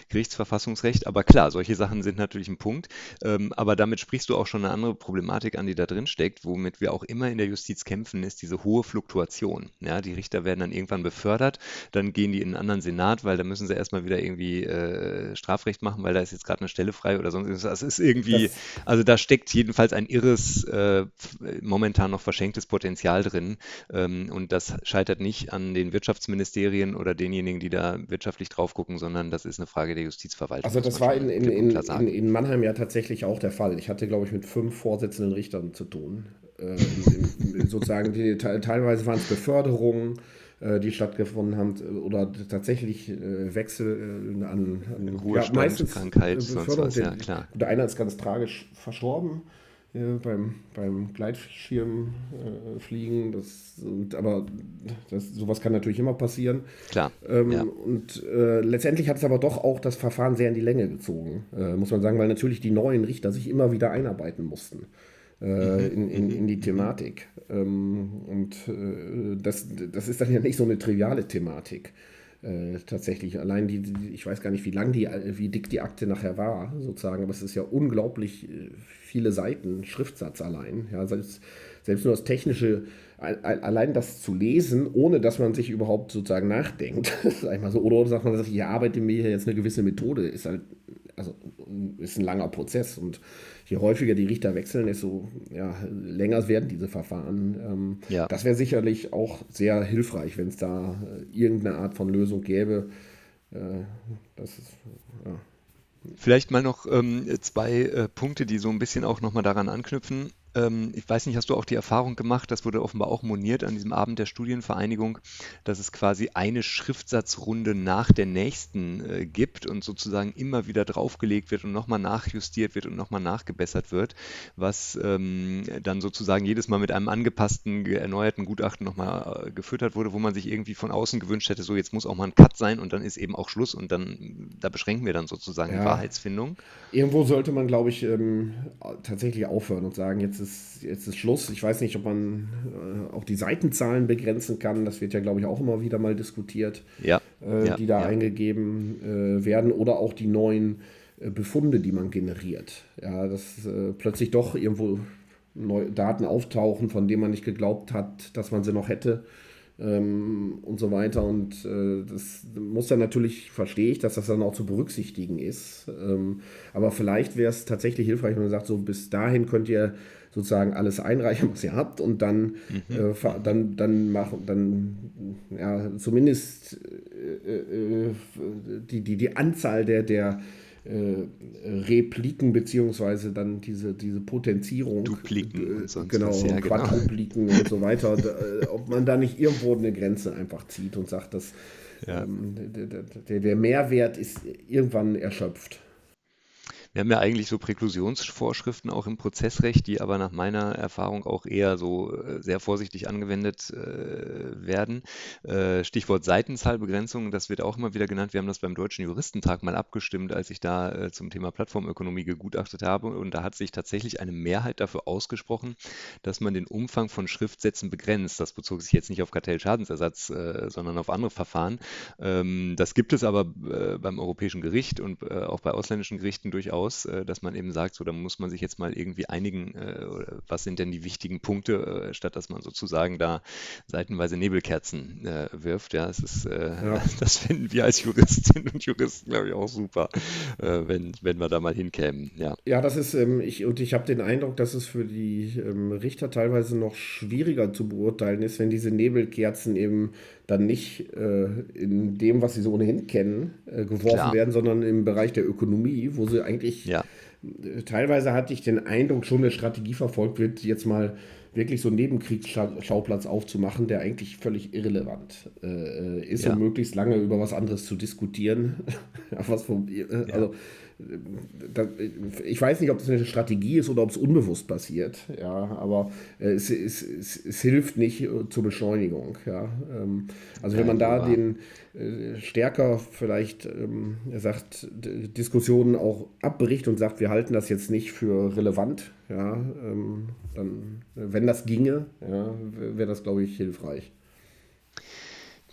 Gerichtsverfassungsrecht. Aber klar, solche Sachen sind natürlich ein Punkt. Ähm, aber damit sprichst du auch schon eine andere Problematik an, die da drin steckt, womit wir auch immer in der Justiz kämpfen, ist diese hohe Fluktuation. Ja, die Richter werden dann irgendwann befördert, dann gehen die in einen anderen Senat, weil da müssen sie erstmal wieder irgendwie äh, Strafrecht machen, weil da ist jetzt gerade eine Stelle frei oder sonst irgendwas. Das ist irgendwie, das also da steckt jedenfalls ein irres, äh, momentan noch verschenktes Potenzial drin. Ähm, und das scheitert nicht an den Wirtschaftsministerien oder denjenigen, die da wirtschaftlich drauf gucken, sondern das ist eine Frage der Justizverwaltung. Also das war in, in, in, in, Mannheim ja tatsächlich auch der Fall. Ich hatte, glaube ich, mit fünf Vorsitzenden Richtern Richtern zu tun. Äh, in, in, sozusagen die, teilweise waren es Beförderungen, äh, die stattgefunden haben, oder tatsächlich äh, Wechsel äh, an, an Ruhestand, ja, meistens Krankheit, Beförderung. Was, ja, klar. Der eine ist ganz tragisch verstorben beim, beim Gleitschirmfliegen. das, aber das, sowas kann natürlich immer passieren. Klar. Ähm, ja. Und äh, letztendlich hat es aber doch auch das Verfahren sehr in die Länge gezogen, äh, muss man sagen, weil natürlich die neuen Richter sich immer wieder einarbeiten mussten äh, in, in, in, die Thematik. Ähm, und äh, das, das ist dann ja nicht so eine triviale Thematik. Äh, tatsächlich. Allein die, die, ich weiß gar nicht, wie lang die, wie dick die Akte nachher war, sozusagen, aber es ist ja unglaublich äh, viele Seiten, Schriftsatz allein. Ja, selbst, selbst nur das technische, allein das zu lesen, ohne dass man sich überhaupt sozusagen nachdenkt, sag ich mal so, oder sagt man, ich arbeite mir jetzt eine gewisse Methode, ist halt, also ist ein langer Prozess und je häufiger die Richter wechseln, desto ja, länger werden diese Verfahren. Ähm, ja. Das wäre sicherlich auch sehr hilfreich, wenn es da äh, irgendeine Art von Lösung gäbe. Äh, das ist, ja. Vielleicht mal noch ähm, zwei äh, Punkte, die so ein bisschen auch nochmal daran anknüpfen. Ähm, ich weiß nicht, hast du auch die Erfahrung gemacht, das wurde offenbar auch moniert an diesem Abend der Studienvereinigung, dass es quasi eine Schriftsatzrunde nach der nächsten äh, gibt und sozusagen immer wieder draufgelegt wird und nochmal nachjustiert wird und nochmal nachgebessert wird, was ähm, dann sozusagen jedes Mal mit einem angepassten, erneuerten Gutachten nochmal äh, gefüttert wurde, wo man sich irgendwie von außen gewünscht hätte, so jetzt muss auch mal ein Cut sein und dann ist eben auch Schluss und dann, da beschränken wir dann sozusagen ja. die Wahrheitsfindung. Irgendwo sollte man, glaube ich, ähm, tatsächlich aufhören und sagen, jetzt ist ist, jetzt ist Schluss. Ich weiß nicht, ob man äh, auch die Seitenzahlen begrenzen kann. Das wird ja, glaube ich, auch immer wieder mal diskutiert, ja, äh, ja, die da ja. eingegeben äh, werden. Oder auch die neuen äh, Befunde, die man generiert. Ja, dass äh, plötzlich doch irgendwo neue Daten auftauchen, von denen man nicht geglaubt hat, dass man sie noch hätte ähm, und so weiter. Und äh, das muss dann natürlich, verstehe ich, dass das dann auch zu berücksichtigen ist. Ähm, aber vielleicht wäre es tatsächlich hilfreich, wenn man sagt, so bis dahin könnt ihr sozusagen alles einreichen, was ihr habt und dann, mhm. äh, dann, dann machen, dann ja, zumindest äh, äh, die, die, die Anzahl der, der äh, Repliken beziehungsweise dann diese, diese Potenzierung. Dupliken sonst genau, ja, genau. Quadrupliken genau. und so weiter. da, ob man da nicht irgendwo eine Grenze einfach zieht und sagt, dass ja. ähm, der, der Mehrwert ist irgendwann erschöpft. Wir haben ja eigentlich so Präklusionsvorschriften auch im Prozessrecht, die aber nach meiner Erfahrung auch eher so äh, sehr vorsichtig angewendet äh, werden. Äh, Stichwort Seitenzahlbegrenzung, das wird auch immer wieder genannt. Wir haben das beim Deutschen Juristentag mal abgestimmt, als ich da äh, zum Thema Plattformökonomie gegutachtet habe. Und da hat sich tatsächlich eine Mehrheit dafür ausgesprochen, dass man den Umfang von Schriftsätzen begrenzt. Das bezog sich jetzt nicht auf Kartellschadensersatz, äh, sondern auf andere Verfahren. Ähm, das gibt es aber äh, beim Europäischen Gericht und auch bei ausländischen Gerichten durchaus, dass man eben sagt, so da muss man sich jetzt mal irgendwie einigen, was sind denn die wichtigen Punkte, statt dass man sozusagen da seitenweise Nebelkerzen wirft. Ja, es ist, ja. das finden wir als Juristinnen und Juristen, glaube ich, auch super, wenn, wenn wir da mal hinkämen. Ja, ja das ist, ähm, ich, und ich habe den Eindruck, dass es für die ähm, Richter teilweise noch schwieriger zu beurteilen ist, wenn diese Nebelkerzen eben dann nicht äh, in dem, was sie so ohnehin kennen, äh, geworfen Klar. werden, sondern im Bereich der Ökonomie, wo sie eigentlich ja. äh, teilweise hatte ich den Eindruck, schon eine Strategie verfolgt wird, jetzt mal wirklich so einen Nebenkriegsschauplatz aufzumachen, der eigentlich völlig irrelevant äh, ist, ja. um möglichst lange über was anderes zu diskutieren. was vom, äh, also, ich weiß nicht, ob das eine Strategie ist oder ob es unbewusst passiert, ja, aber äh, es, es, es, es, hilft nicht äh, zur Beschleunigung. Ja. Ähm, also wenn man da den äh, stärker vielleicht, ähm, er sagt, Diskussionen auch abbricht und sagt, wir halten das jetzt nicht für relevant, ja, ähm, dann, wenn das ginge, ja, wäre das, glaube ich, hilfreich.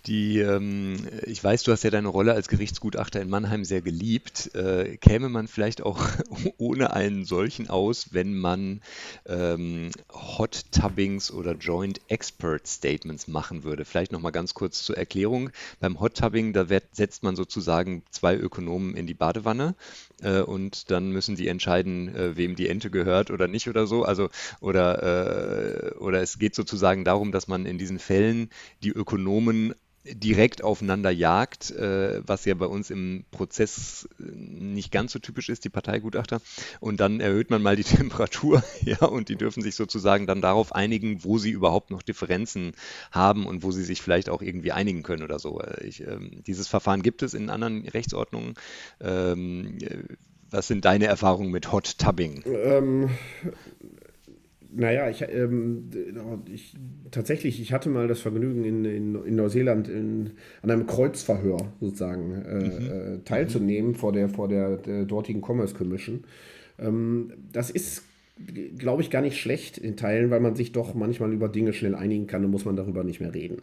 Die, ähm, ich weiß, du hast ja deine Rolle als Gerichtsgutachter in Mannheim sehr geliebt. Äh, käme man vielleicht auch ohne einen solchen aus, wenn man ähm, Hot Tubbings oder Joint Expert Statements machen würde? Vielleicht nochmal ganz kurz zur Erklärung. Beim Hot Tubbing, da wird, setzt man sozusagen zwei Ökonomen in die Badewanne äh, und dann müssen die entscheiden, äh, wem die Ente gehört oder nicht oder so. Also, oder, äh, oder es geht sozusagen darum, dass man in diesen Fällen die Ökonomen direkt aufeinander jagt, äh, was ja bei uns im Prozess nicht ganz so typisch ist, die Parteigutachter. Und dann erhöht man mal die Temperatur, ja, und die dürfen sich sozusagen dann darauf einigen, wo sie überhaupt noch Differenzen haben und wo sie sich vielleicht auch irgendwie einigen können oder so. Äh, ich, ähm, dieses Verfahren gibt es in anderen Rechtsordnungen. Ähm, äh, was sind deine Erfahrungen mit Hot Tubbing? Ähm, naja, ich, ähm, ich, tatsächlich, ich hatte mal das Vergnügen, in, in, in Neuseeland in, an einem Kreuzverhör sozusagen äh, mhm. äh, teilzunehmen vor der, vor der, der dortigen Commerce Commission. Ähm, das ist, glaube ich, gar nicht schlecht in Teilen, weil man sich doch manchmal über Dinge schnell einigen kann und muss man darüber nicht mehr reden.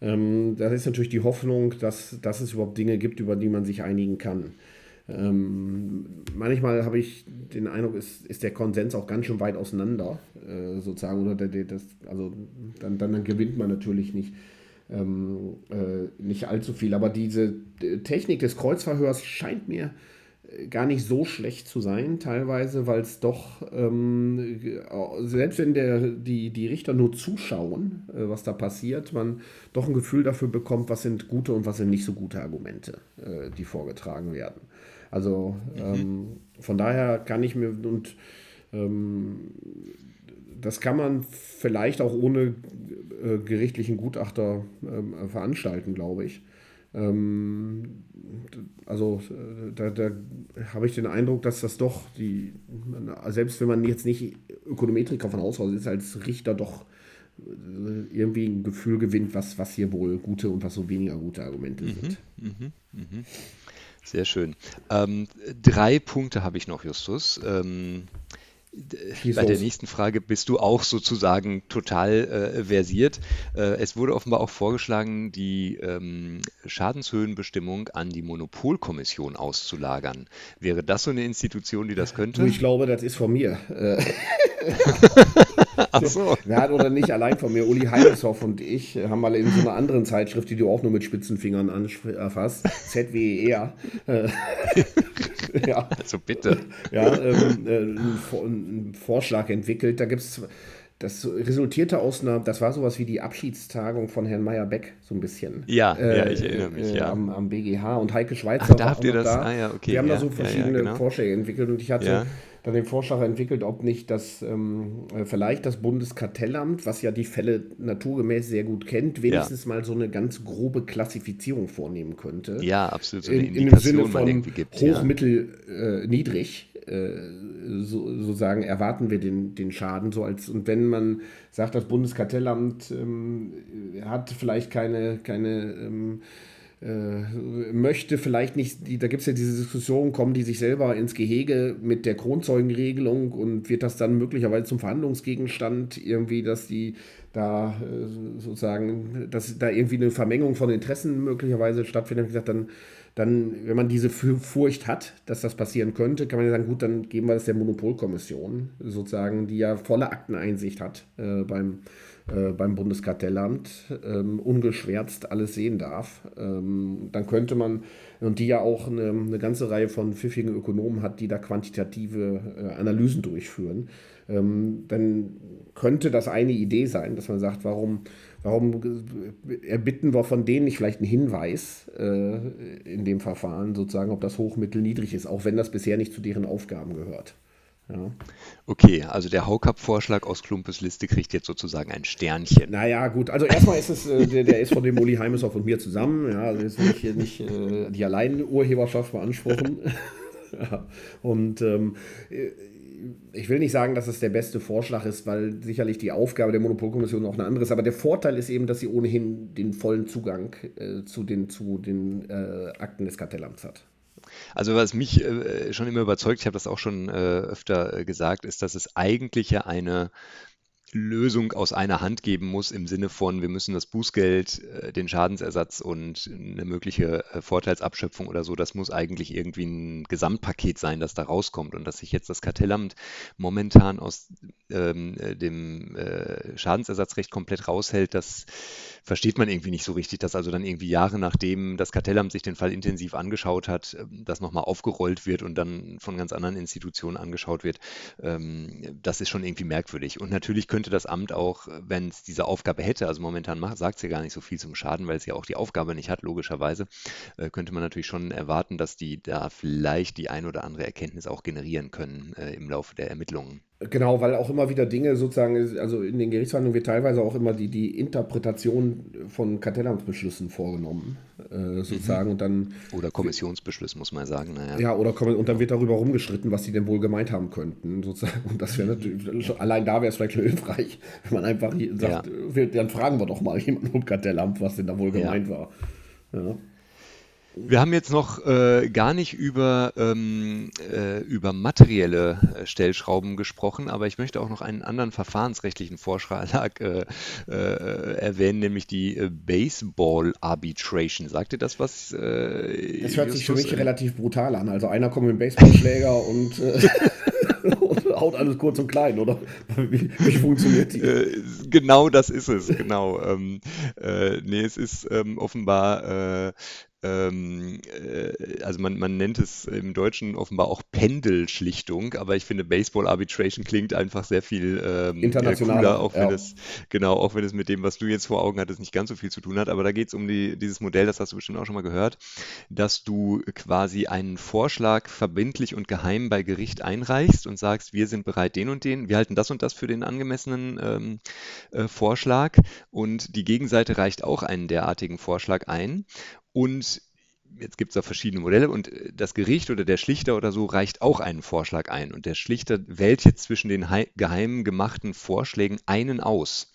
Ähm, das ist natürlich die Hoffnung, dass, dass es überhaupt Dinge gibt, über die man sich einigen kann. Ähm, manchmal habe ich den Eindruck, ist, ist der Konsens auch ganz schön weit auseinander, äh, sozusagen. Oder der, der, das, also dann, dann, dann, gewinnt man natürlich nicht, ähm, äh, nicht allzu viel. Aber diese Technik des Kreuzverhörs scheint mir äh, gar nicht so schlecht zu sein, teilweise, weil es doch, ähm, selbst wenn der, die, die Richter nur zuschauen, äh, was da passiert, man doch ein Gefühl dafür bekommt, was sind gute und was sind nicht so gute Argumente, äh, die vorgetragen werden. Also mhm. ähm, von daher kann ich mir und ähm, das kann man vielleicht auch ohne äh, gerichtlichen Gutachter äh, veranstalten, glaube ich. Ähm, also äh, da, da habe ich den Eindruck, dass das doch die, selbst wenn man jetzt nicht Ökonometriker von Haus aus ist, als Richter doch äh, irgendwie ein Gefühl gewinnt, was, was hier wohl gute und was so weniger gute Argumente mhm, sind. Mhm, mh. Sehr schön. Ähm, drei Punkte habe ich noch, Justus. Ähm, bei der nächsten Frage bist du auch sozusagen total äh, versiert. Äh, es wurde offenbar auch vorgeschlagen, die ähm, Schadenshöhenbestimmung an die Monopolkommission auszulagern. Wäre das so eine Institution, die das könnte? Ich glaube, das ist von mir. Äh, Ach so. Wer hat oder nicht allein von mir, Uli Heineshoff und ich haben mal in so einer anderen Zeitschrift, die du auch nur mit Spitzenfingern erfasst, ZWER. Äh, ja. Also bitte. Ja, ähm, äh, einen Vorschlag entwickelt. Da gibt es das resultierte aus einer, das war sowas wie die Abschiedstagung von Herrn Meyer-Beck, so ein bisschen. Ja, äh, ja ich erinnere mich, äh, ja. Am, am, BGH und Heike Schweizer. Ach, da habt ihr das? Da. Ah, ja, okay. Die haben ja, da so verschiedene ja, genau. Vorschläge entwickelt und ich hatte dann den Vorschlag entwickelt, ob nicht das ähm, äh, vielleicht das Bundeskartellamt, was ja die Fälle naturgemäß sehr gut kennt, wenigstens ja. mal so eine ganz grobe Klassifizierung vornehmen könnte. Ja, absolut. So in, in dem Sinne von gibt, hoch, ja. mittel, äh, niedrig. äh, so, sozusagen erwarten wir den, den Schaden. So als, und wenn man sagt, das Bundeskartellamt ähm, hat vielleicht keine, keine ähm, äh, möchte vielleicht nicht, die, da gibt es ja diese Diskussion, kommen die sich selber ins Gehege mit der Kronzeugenregelung und wird das dann möglicherweise zum Verhandlungsgegenstand irgendwie, dass die da äh, sozusagen, dass da irgendwie eine Vermengung von Interessen möglicherweise stattfindet. Wie gesagt, dann, dann, wenn man diese Furcht hat, dass das passieren könnte, kann man ja sagen, gut, dann geben wir das der Monopolkommission, sozusagen, die ja volle Akteneinsicht hat äh, beim äh, beim Bundeskartellamt ähm, ungeschwärzt alles sehen darf, ähm, dann könnte man, und die ja auch eine, eine, ganze Reihe von pfiffigen Ökonomen hat, die da quantitative äh, Analysen durchführen, ähm, dann könnte das eine Idee sein, dass man sagt, warum, warum erbitten wir von denen nicht vielleicht einen Hinweis äh, in dem Verfahren, sozusagen, ob das hoch, mittel, niedrig ist, auch wenn das bisher nicht zu deren Aufgaben gehört. Ja. Okay, also der Haukapp-Vorschlag aus Klumpes Liste kriegt jetzt sozusagen ein Sternchen. Naja, gut, also erstmal ist es, äh, der, der, ist von dem Uli Heimeshoff und mir zusammen, ja, also ist nicht, nicht äh, die Alleinurheberschaft beanspruchen. ja. Und ähm, ich will nicht sagen, dass es der beste Vorschlag ist, weil sicherlich die Aufgabe der Monopolkommission auch eine andere ist. Aber der Vorteil ist eben, dass sie ohnehin den vollen Zugang äh, zu den, zu den äh, Akten des Kartellamts hat. Also was mich äh, schon immer überzeugt, ich habe das auch schon äh, öfter äh, gesagt, ist, dass es eigentlich ja eine Lösung aus einer Hand geben muss im Sinne von, wir müssen das Bußgeld, äh, den Schadensersatz und eine mögliche äh, Vorteilsabschöpfung oder so, das muss eigentlich irgendwie ein Gesamtpaket sein, das da rauskommt und dass sich jetzt das Kartellamt momentan aus ähm, äh, dem äh, Schadensersatzrecht komplett raushält, das versteht man irgendwie nicht so richtig, dass also dann irgendwie Jahre nachdem das Kartellamt sich den Fall intensiv angeschaut hat, das nochmal aufgerollt wird und dann von ganz anderen Institutionen angeschaut wird. Ähm, das ist schon irgendwie merkwürdig. Und natürlich können könnte das Amt auch, wenn es diese Aufgabe hätte, also momentan sagt es ja gar nicht so viel zum Schaden, weil es ja auch die Aufgabe nicht hat, logischerweise, äh, könnte man natürlich schon erwarten, dass die da vielleicht die ein oder andere Erkenntnis auch generieren können äh, im Laufe der Ermittlungen. Genau, weil auch immer wieder Dinge sozusagen, also in den Gerichtsverhandlungen wird teilweise auch immer die, die Interpretation von Kartellamtsbeschlüssen vorgenommen, äh, sozusagen. Mhm. Und dann, oder Kommissionsbeschluss, muss man sagen. Naja. Ja, oder und dann wird darüber rumgestritten, was sie denn wohl gemeint haben könnten, sozusagen. Und das wäre natürlich, allein da wäre es vielleicht hilfreich, wenn man einfach sagt, ja. dann fragen wir doch mal jemanden vom Kartellamt, was denn da wohl gemeint ja. war. Ja. Wir haben jetzt noch äh, gar nicht über, ähm, äh, über materielle äh, Stellschrauben gesprochen, aber ich möchte auch noch einen anderen verfahrensrechtlichen Vorschlag äh, äh, erwähnen, nämlich die äh, Baseball Arbitration. Sagt ihr das was? das hört sich für mich relativ brutal an. Also einer kommt mit dem Baseballschläger und, haut alles kurz und klein, oder? Wie, wie funktioniert die? genau das ist es, genau. Ähm, nee, es ist ähm, offenbar äh, also man, man nennt es im Deutschen offenbar auch Pendelschlichtung, aber ich finde Baseball Arbitration klingt einfach sehr viel ähm, cooler, auch wenn ja. es genau, auch wenn es mit dem, was du jetzt vor Augen hattest, nicht ganz so viel zu tun hat. Aber da geht es um die, dieses Modell, das hast du bestimmt auch schon mal gehört, dass du quasi einen Vorschlag verbindlich und geheim bei Gericht einreichst und sagst, wir sind bereit, den und den, wir halten das und das für den angemessenen ähm, äh, Vorschlag und die Gegenseite reicht auch einen derartigen Vorschlag ein und jetzt gibt es da verschiedene Modelle und äh, das Gericht oder der Schlichter oder so reicht auch einen Vorschlag ein und der Schlichter wählt jetzt zwischen den geheim gemachten Vorschlägen einen aus.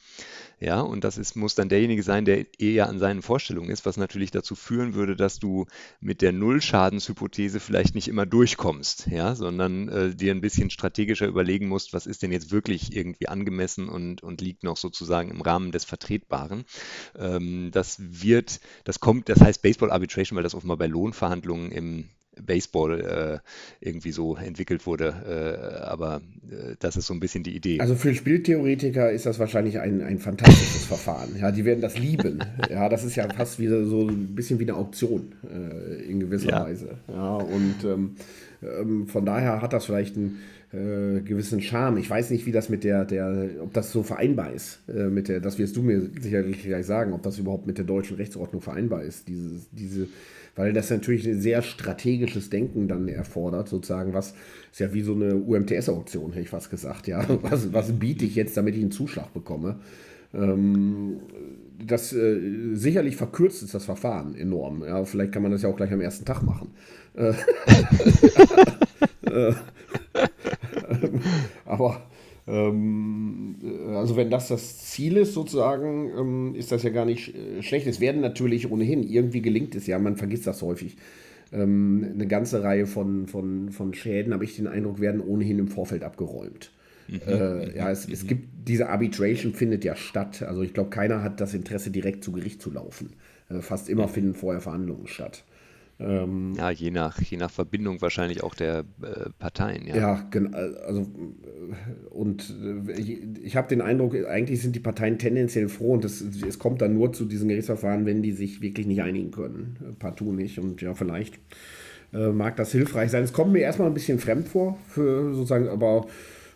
Ja, und das ist, muss dann derjenige sein, der eher an seinen Vorstellungen ist, was natürlich dazu führen würde, dass du mit der Nullschadenshypothese vielleicht nicht immer durchkommst, ja, sondern äh, dir ein bisschen strategischer überlegen musst, was ist denn jetzt wirklich irgendwie angemessen und, und liegt noch sozusagen im Rahmen des Vertretbaren. Ähm, das wird, das kommt, das heißt Baseball Arbitration, weil das offenbar bei Lohnverhandlungen im Baseball äh, irgendwie so entwickelt wurde. Äh, aber äh, das ist so ein bisschen die Idee. Also für Spieltheoretiker ist das wahrscheinlich ein, ein fantastisches Verfahren. Ja, die werden das lieben. Ja, das ist ja fast wieder so ein bisschen wie eine Auktion äh, in gewisser ja. Weise. Ja, und ähm, ähm, von daher hat das vielleicht einen äh, gewissen Charme. Ich weiß nicht, wie das mit der, der ob das so vereinbar ist, äh, mit der, das wirst du mir sicherlich gleich sagen, ob das überhaupt mit der deutschen Rechtsordnung vereinbar ist, diese, diese weil das natürlich ein sehr strategisches Denken dann erfordert, sozusagen, was ist ja wie so eine UMTS-Auktion, hätte ich fast gesagt, ja. Was, was biete ich jetzt, damit ich einen Zuschlag bekomme? Ähm, das äh, sicherlich verkürzt ist das Verfahren enorm. Ja, vielleicht kann man das ja auch gleich am ersten Tag machen. Äh, äh aber ähm, also wenn das das Ziel ist, sozusagen, ähm, ist das ja gar nicht äh, schlecht. Es werden natürlich ohnehin, irgendwie gelingt es ja, man vergisst das häufig. Ähm, eine ganze Reihe von, von, von Schäden, habe ich den Eindruck, werden ohnehin im Vorfeld abgeräumt. Mhm. Äh, ja, es, es gibt diese Arbitration findet ja statt. Also ich glaube, keiner hat das Interesse, direkt zu Gericht zu laufen. Äh, fast immer finden vorher Verhandlungen statt. Ähm, ja, je nach, je nach Verbindung wahrscheinlich auch der äh, Parteien. Ja, ja also äh, und äh, ich habe den Eindruck, eigentlich sind die Parteien tendenziell froh und das, es kommt dann nur zu diesen Gerichtsverfahren, wenn die sich wirklich nicht einigen können. Partout nicht und ja, vielleicht äh, mag das hilfreich sein. Es kommt mir erstmal ein bisschen fremd vor, für sozusagen, aber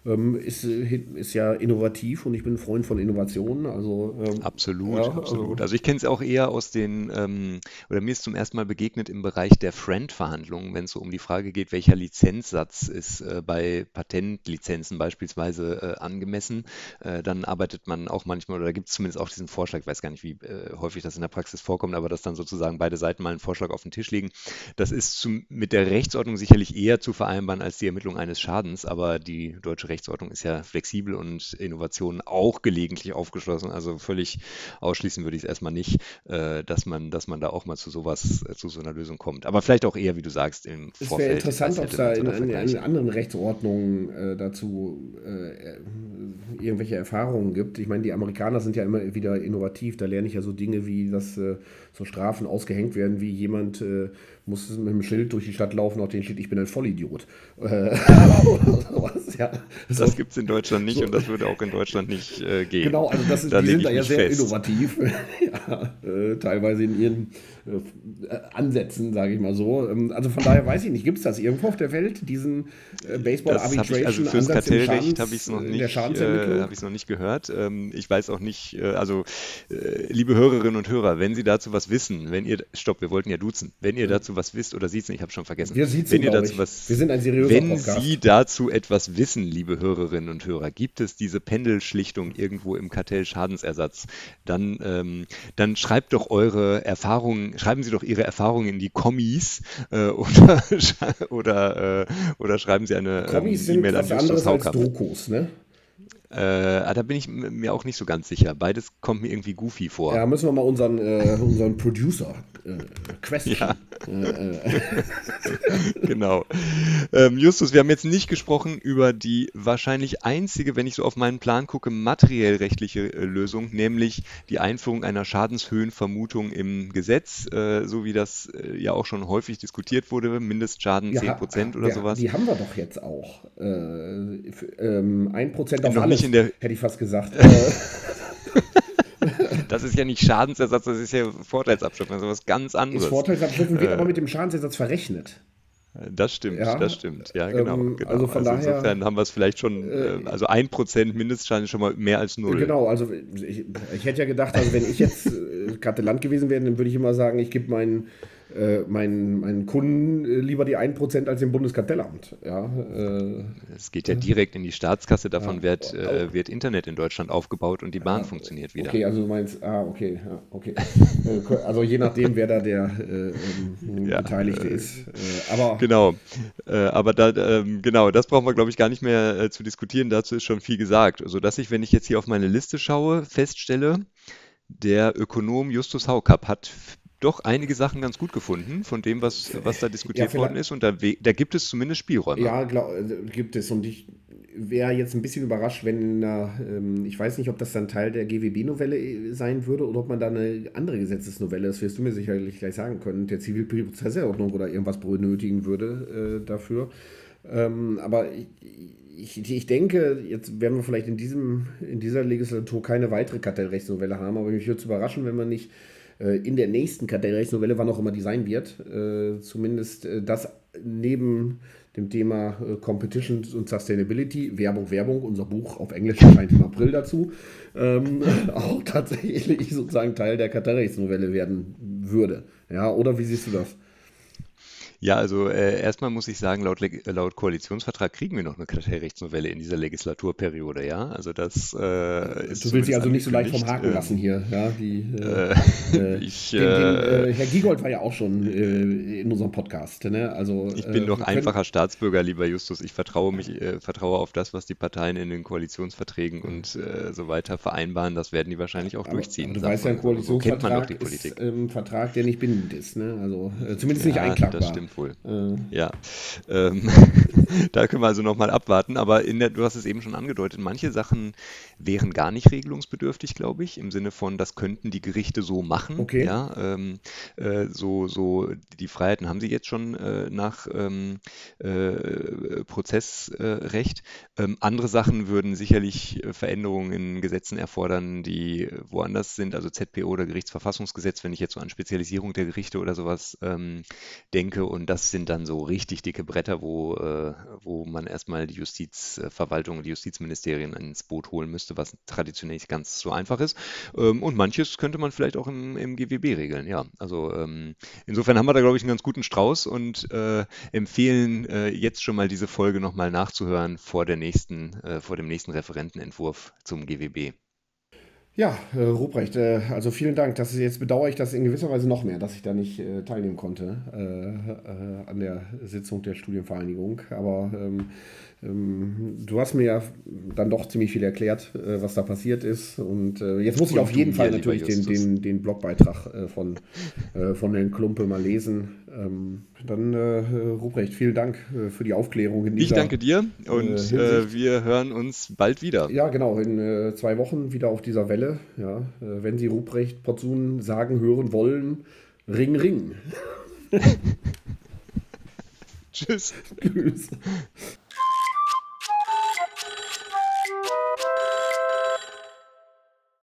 ähm, ist, ist ja innovativ und ich bin ein Freund von Innovationen. Also, ähm, absolut, ja, absolut. Also, also ich kenne es auch eher aus den, ähm, oder mir ist zum ersten Mal begegnet im Bereich der Friend-Verhandlungen, wenn es so um die Frage geht, welcher Lizenzsatz ist äh, bei Patentlizenzen beispielsweise äh, angemessen. Äh, dann arbeitet man auch manchmal, oder da gibt es zumindest auch diesen Vorschlag, ich weiß gar nicht, wie äh, häufig das in der Praxis vorkommt, aber dass dann sozusagen beide Seiten mal einen Vorschlag auf den Tisch legen. Das ist zum, mit der Rechtsordnung sicherlich eher zu vereinbaren als die Ermittlung eines Schadens, aber die deutsche Rechtsordnung ist ja flexibel und Innovationen auch gelegentlich aufgeschlossen. Also völlig ausschließen würde ich es erstmal nicht, äh, dass man, dass man da auch mal zu sowas, äh, zu so einer Lösung kommt. Aber vielleicht auch eher, wie du sagst, im es Vorfeld. Es wäre interessant, ob es da in, in, in, anderen Rechtsordnungen äh, dazu äh, irgendwelche Erfahrungen gibt. Ich meine, die Amerikaner sind ja immer wieder innovativ. Da lerne ich ja so Dinge wie, dass äh, so Strafen ausgehängt werden, wie jemand äh, muss mit einem Schild durch die Stadt laufen, auf dem steht, ich bin ein Vollidiot. Äh, sowas, ja. Das so, gibt es in Deutschland nicht so. und das würde auch in Deutschland nicht äh, gehen. Genau, also das da die sind da ja sehr fest. innovativ, ja, äh, teilweise in ihren Ansätzen, sage ich mal so. Ähm, also von daher weiß ich nicht, gibt es das irgendwo auf der Welt, diesen äh, Baseball das Arbitration also fürs Ansatz Kartellrecht habe ich es noch nicht, äh, habe ich noch nicht gehört. Ähm, ich weiß auch nicht, äh, also liebe Hörerinnen und Hörer, wenn Sie dazu was wissen, wenn ihr, stopp, wir wollten ja duzen, wenn ihr dazu was wisst oder siezen, ich habe schon vergessen. Wir siezen, wenn ihr dazu was, wir sind ein seriöser Wenn Podcast. Sie dazu etwas wissen, liebe Hörerinnen und Hörer, gibt es diese Pendelschlichtung irgendwo im Kartellschadensersatz, dann, ähm, dann schreibt doch eure Erfahrungen, schreiben Sie doch Ihre Erfahrungen in die Kommis äh, oder, oder, äh, oder schreiben Sie eine Kommis ähm, E-Mail an was anderes als Dokus, ne? Äh, ah, da bin ich mir auch nicht so ganz sicher. Beides kommt mir irgendwie goofy vor. Ja, müssen wir mal unseren, äh, unseren Producer äh, question. Ja. Äh, äh. genau. Ähm, Justus, wir haben jetzt nicht gesprochen über die wahrscheinlich einzige, wenn ich so auf meinen Plan gucke, materiell rechtliche äh, Lösung, nämlich die Einführung einer Schadенshöhenvermutung im Gesetz, so wie das ja auch schon häufig diskutiert wurde, Mindestschaden ja, 10% oder ja, sowas. Die haben wir doch jetzt auch. Äh, ähm, 1% auf alles nicht in der. Hätte ich fast gesagt. das ist ja nicht Schadensersatz, das ist ja Vorteilsabschöpfung, das ist was ganz anderes. Das Vorteilsabschöpfung wird äh, aber mit dem Schadensersatz verrechnet. Das stimmt, ja, das stimmt. Ja, genau. Ähm, genau. Also von also daher. Insofern haben wir es vielleicht schon, äh, äh also ein Prozent Mindestschaden ist schon mal mehr als null. Genau, also ich, ich hätte ja gedacht, also wenn ich jetzt äh, Karteland gewesen wäre, dann würde ich immer sagen, ich gebe meinen äh, meinen, meinen Kunden äh, lieber die 1% als dem Bundeskartellamt. Ja, äh, es geht ja direkt in die Staatskasse, davon ja, wird, äh, wird Internet in Deutschland aufgebaut und die Bahn ja, funktioniert wieder. Okay, also du meinst, ah, okay, ja, okay. Äh, also je nachdem, wer da der äh, ähm, Beteiligte ist. aber genau, aber da, ähm, genau, das brauchen wir, glaube ich, gar nicht mehr zu diskutieren. Dazu ist schon viel gesagt. Also, dass ich, wenn ich jetzt hier auf meine Liste schaue, feststelle, der Ökonom Justus Haukapp hat doch einige Sachen ganz gut gefunden von dem, was, was da diskutiert ja, worden ist. Und da, da, gibt es zumindest Spielräume. Ja, glaub, gibt es. Und ich wäre jetzt ein bisschen überrascht, wenn, äh, ich weiß nicht, ob das dann Teil der GWB-Novelle äh, sein würde oder ob man da eine andere Gesetzesnovelle, das wirst du mir sicherlich gleich sagen können, der Zivilprozessordnung oder irgendwas benötigen würde äh, dafür. Ähm, aber ich, ich, ich, denke, jetzt werden wir vielleicht in, diesem, in dieser Legislatur keine weitere Kartellrechtsnovelle haben, aber mich würde es überraschen, wenn man nicht äh, in der nächsten Kartellrechtsnovelle, wann auch immer die sein wird, äh, zumindest äh, das neben dem Thema Competition und Sustainability, Werbung, Werbung, unser Buch auf Englisch erscheint im April dazu, ähm, auch tatsächlich sozusagen Teil der Kartellrechtsnovelle werden würde. Ja, oder wie siehst du das? Ja, also äh, erstmal muss ich sagen, laut, laut Koalitionsvertrag kriegen wir noch eine Kartellrechtsnovelle in dieser Legislaturperiode, ja. Also das äh, ist Du willst sie also nicht so leicht vom Haken ähm, lassen hier, ja. Die, äh, äh ich, den, den, äh, Herr Giegold war ja auch schon äh, in unserem Podcast, ne? Also ich bin doch einfacher Staatsbürger, lieber Justus. Ich vertraue mich, vertraue auf das, was die Parteien in den Koalitionsverträgen und so weiter vereinbaren. Das werden die wahrscheinlich auch aber, durchziehen. Aber du weißt ja, ein Koalitionsvertrag so ist ein ähm, Vertrag, der nicht bindend ist, ne? Also zumindest ja, nicht einklagbar. Das stimmt wohl. Ja. Ähm, da können wir also nochmal abwarten. Aber in der, du hast es eben schon angedeutet, manche Sachen wären gar nicht regelungsbedürftig, glaube ich, im Sinne von, das könnten die Gerichte so machen. Okay. Ja, ähm, äh, so, so die Freiheiten haben sie jetzt schon äh, nach ähm, äh, Prozessrecht. Ähm, andere Sachen würden sicherlich äh, Veränderungen in Gesetzen erfordern, die woanders sind, also ZPO oder Gerichtsverfassungsgesetz, wenn ich jetzt so an Spezialisierung der Gerichte oder sowas ähm, denke. Und das sind dann so richtig dicke Bretter, wo, äh, wo man erstmal die Justizverwaltung, die Justizministerien ins Boot holen müsste, was traditionell nicht ganz so einfach ist. Ähm, und manches könnte man vielleicht auch im, im GWB regeln, ja. Also ähm, insofern haben wir da, glaube ich, einen ganz guten Strauß und äh, empfehlen äh, jetzt schon mal diese Folge nochmal nachzuhören vor der nächsten, äh, vor dem nächsten Referentenentwurf zum GWB. Ja, äh, Ruprecht, äh, also vielen Dank. Das ist, jetzt bedauere ich das in gewisser Weise noch mehr, dass ich da nicht äh, teilnehmen konnte äh, äh, an der Sitzung der Studienvereinigung. Aber ähm, du hast mir ja dann doch ziemlich viel erklärt, äh, was da passiert ist. Und äh, jetzt muss ich auf jeden Fall natürlich den, den, den Blogbeitrag äh, von, von Herrn Klumpe mal lesen. Ähm, dann, Ruprecht, vielen Dank für die Aufklärung. In dieser, ich danke dir und wir hören uns bald wieder. Ja, genau, in zwei Wochen wieder auf dieser Welle. Ja, wenn Sie Ruprecht Potzun sagen hören wollen, Ring, Ring. Tschüss. Tschüss.